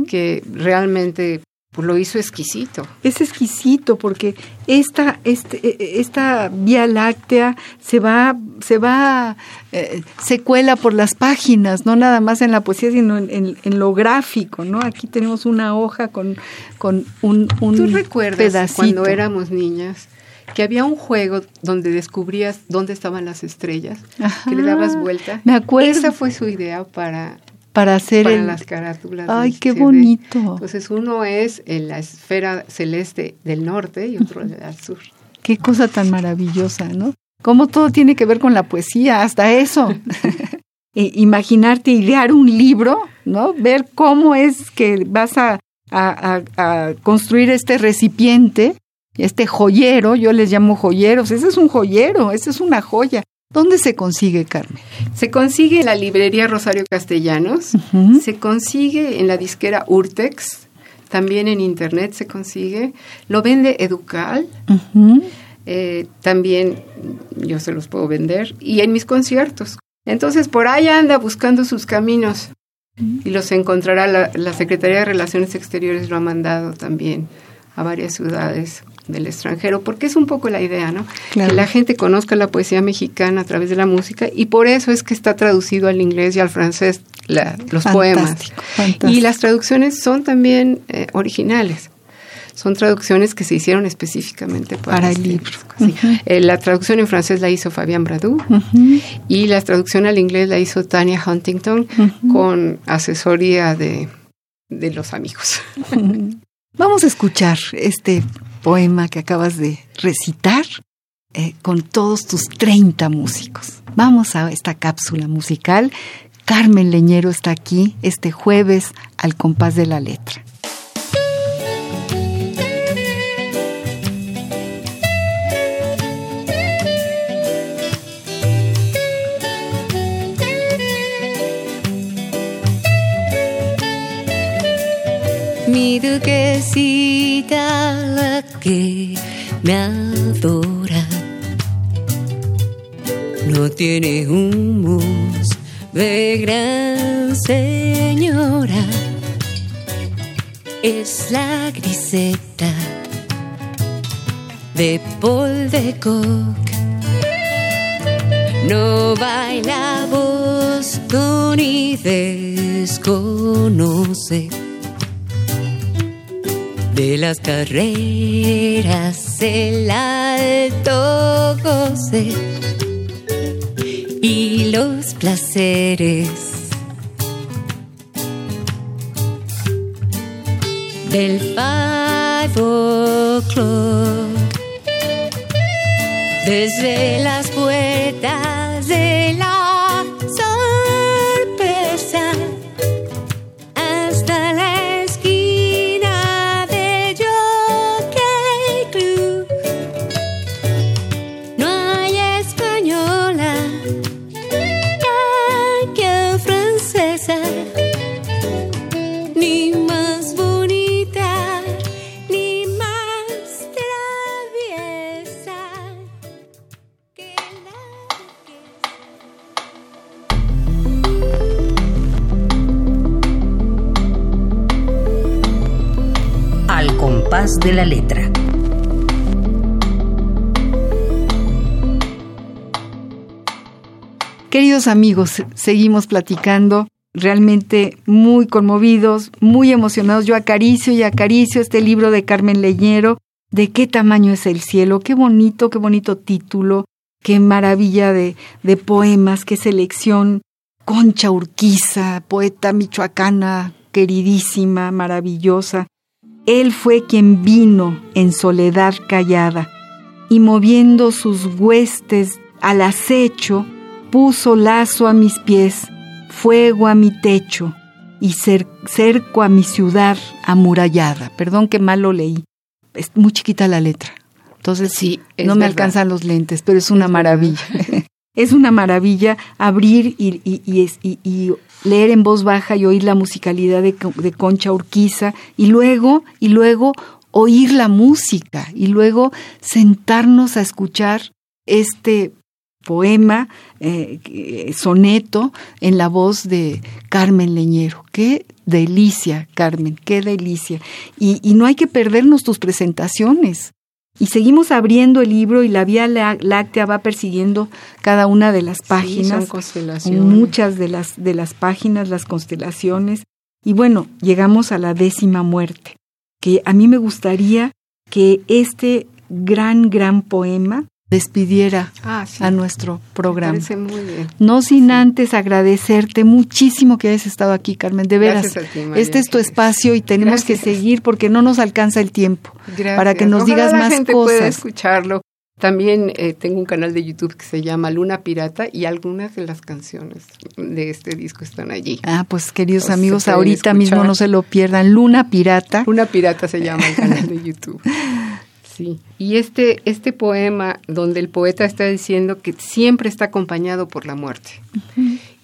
que realmente pues lo hizo exquisito. Es exquisito porque esta, este, e, e, esta Vía Láctea se va, se va, eh, se cuela por las páginas, no nada más en la poesía, sino en, lo gráfico, ¿no? Aquí tenemos una hoja con, con un, un ¿Tú recuerdas cuando éramos niñas? que había un juego donde descubrías dónde estaban las estrellas, que le dabas vuelta. Me acuerdo. Esa fue su idea para para hacer las carátulas. Ay, qué bonito. Entonces uno es en la esfera celeste del norte y otro del sur. Qué cosa tan maravillosa, ¿no? Cómo todo tiene que ver con la poesía, hasta eso. e imaginarte idear un libro, ¿no? Ver cómo es que vas a, a construir este recipiente, este joyero, yo les llamo joyeros, ese es un joyero, ese es una joya. ¿Dónde se consigue, Carmen? Se consigue en la librería Rosario Castellanos, se consigue en la disquera Urtex, también en internet se consigue, lo vende Educal, eh, también yo se los puedo vender, y en mis conciertos. Entonces por ahí anda buscando sus caminos y los encontrará. La, la Secretaría de Relaciones Exteriores lo ha mandado también a varias ciudades del extranjero, porque es un poco la idea, ¿no? Que la gente conozca la poesía mexicana a través de la música y por eso es que está traducido al inglés y al francés los poemas. Y las traducciones son también eh, originales. Son traducciones que se hicieron específicamente para, el este libro. Eh, la traducción en francés la hizo Fabián Bradou y la traducción al inglés la hizo Tania Huntington con asesoría de de los amigos. Vamos a escuchar este poema que acabas de recitar eh, con todos tus 30 músicos. Vamos a esta cápsula musical. Carmen Leñero está aquí este jueves al compás de la letra. mi duquesita me adora. No tiene humos de gran señora, es la griseta de Paul de Koch. No baila Boston y desconoce de las carreras el alto goce y los placeres del five o'clock desde las puertas de la de la letra. Queridos amigos, seguimos platicando, realmente muy conmovidos, muy emocionados. Yo acaricio y acaricio este libro de Carmen Leñero, ¿De qué tamaño es el cielo? Qué bonito, qué bonito título, qué maravilla de, de poemas, qué selección. Concha Urquiza, poeta michoacana, queridísima, maravillosa. Él fue quien vino en soledad callada y moviendo sus huestes al acecho, puso lazo a mis pies, fuego a mi techo y cer- cerco a mi ciudad amurallada. Perdón que mal lo leí. Es muy chiquita la letra. Entonces Sí, es no me alcanzan los lentes, pero es una maravilla. es una maravilla abrir y, y- y- y leer en voz baja y oír la musicalidad de, Co- de Concha Urquiza y luego, y luego oír la música y luego sentarnos a escuchar este poema, eh, soneto, en la voz de Carmen Leñero. Qué delicia, Carmen, qué delicia. Y no hay que perdernos tus presentaciones. Y seguimos abriendo el libro y la Vía Lá- Láctea va persiguiendo cada una de las páginas, muchas de las, de las páginas, las constelaciones. Y bueno, llegamos a la décima muerte, que a mí me gustaría que este gran, gran poema despidiera Ah, sí. a nuestro programa. muy bien. No sin antes agradecerte muchísimo que hayas estado aquí, Carmen. De veras, ti, este es tu espacio y tenemos que seguir porque no nos alcanza el tiempo Gracias. para que nos Ojalá digas la más gente pueda cosas. escucharlo. También eh, tengo un canal de YouTube que se llama Luna Pirata y algunas de las canciones de este disco están allí. Ah, pues queridos amigos, ahorita mismo no se lo pierdan. Luna Pirata. Luna Pirata se llama el canal de YouTube. Sí. Y este, este poema donde el poeta está diciendo que siempre está acompañado por la muerte.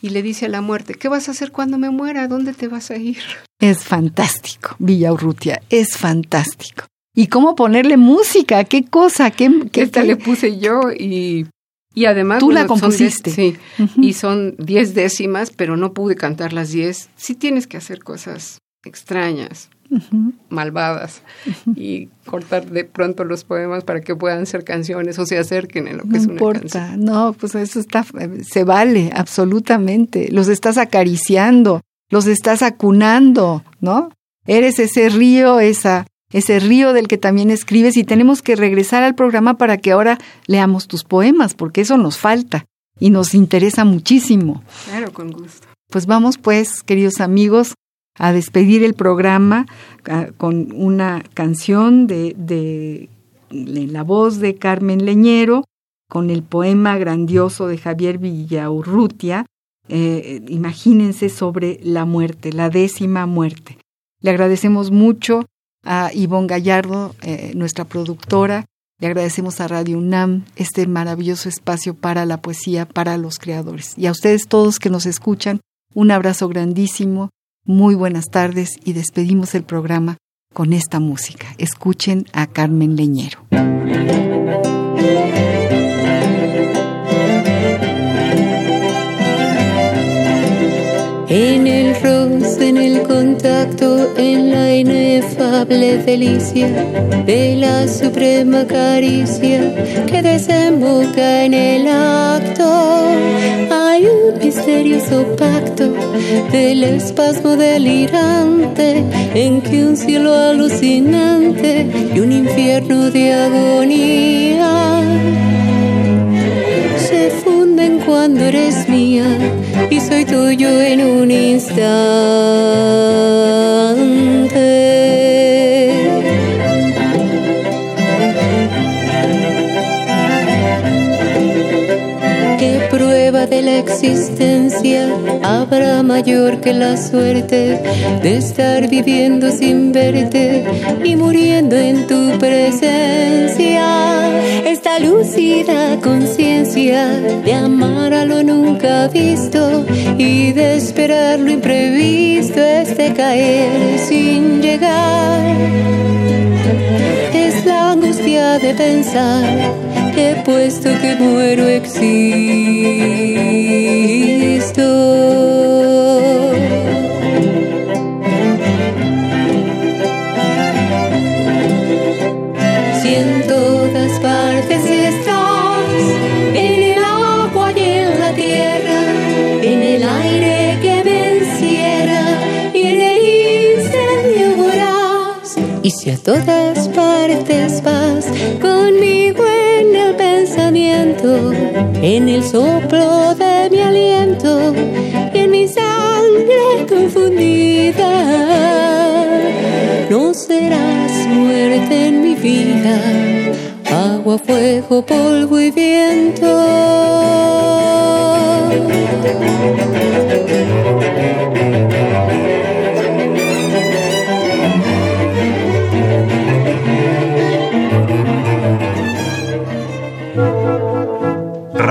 Y le dice a la muerte, ¿qué vas a hacer cuando me muera? ¿Dónde te vas a ir? Es fantástico, Villa Urrutia, es fantástico. ¿Y cómo ponerle música? ¿Qué cosa? ¿Qué, qué- Esta qué- le puse yo y, y además... Tú la son diez- compusiste. sí, y son diez décimas, pero no pude cantar las diez. Sí tienes que hacer cosas extrañas, Malvadas, y cortar de pronto los poemas para que puedan ser canciones o se acerquen en lo que No es una importa, canción. no, pues eso está, se vale, absolutamente. Los estás acariciando, los estás acunando, ¿no? Eres ese río, esa, ese río del que también escribes y tenemos que regresar al programa para que ahora leamos tus poemas, porque eso nos falta y nos interesa muchísimo. Claro, con gusto. Pues vamos pues, queridos amigos, a despedir el programa ah, con una canción de, la voz de Carmen Leñero, con el poema grandioso de Javier Villaurrutia, eh, imagínense sobre la muerte, la décima muerte. Le agradecemos mucho a Ivonne Gallardo, eh, nuestra productora, le agradecemos a Radio UNAM este maravilloso espacio para la poesía, para los creadores. Y a ustedes todos que nos escuchan, un abrazo grandísimo, muy buenas tardes y despedimos el programa con esta música. Escuchen a Carmen Leñero. Roce, en el contacto, en la inefable delicia de la suprema caricia que desemboca en el acto. Hay un misterioso pacto del espasmo delirante en que un cielo alucinante y un infierno de agonía cuando eres mía y soy tuyo en un instante. Existencia habrá mayor que la suerte de estar viviendo sin verte y muriendo en tu presencia. Esta lúcida conciencia de amar a lo nunca visto y de esperar lo imprevisto es de caer sin llegar. Es la angustia de pensar que puesto que muero existo. Si en todas partes en el soplo de mi aliento y en mi sangre confundida. No serás muerte en mi vida, agua, fuego, polvo y viento.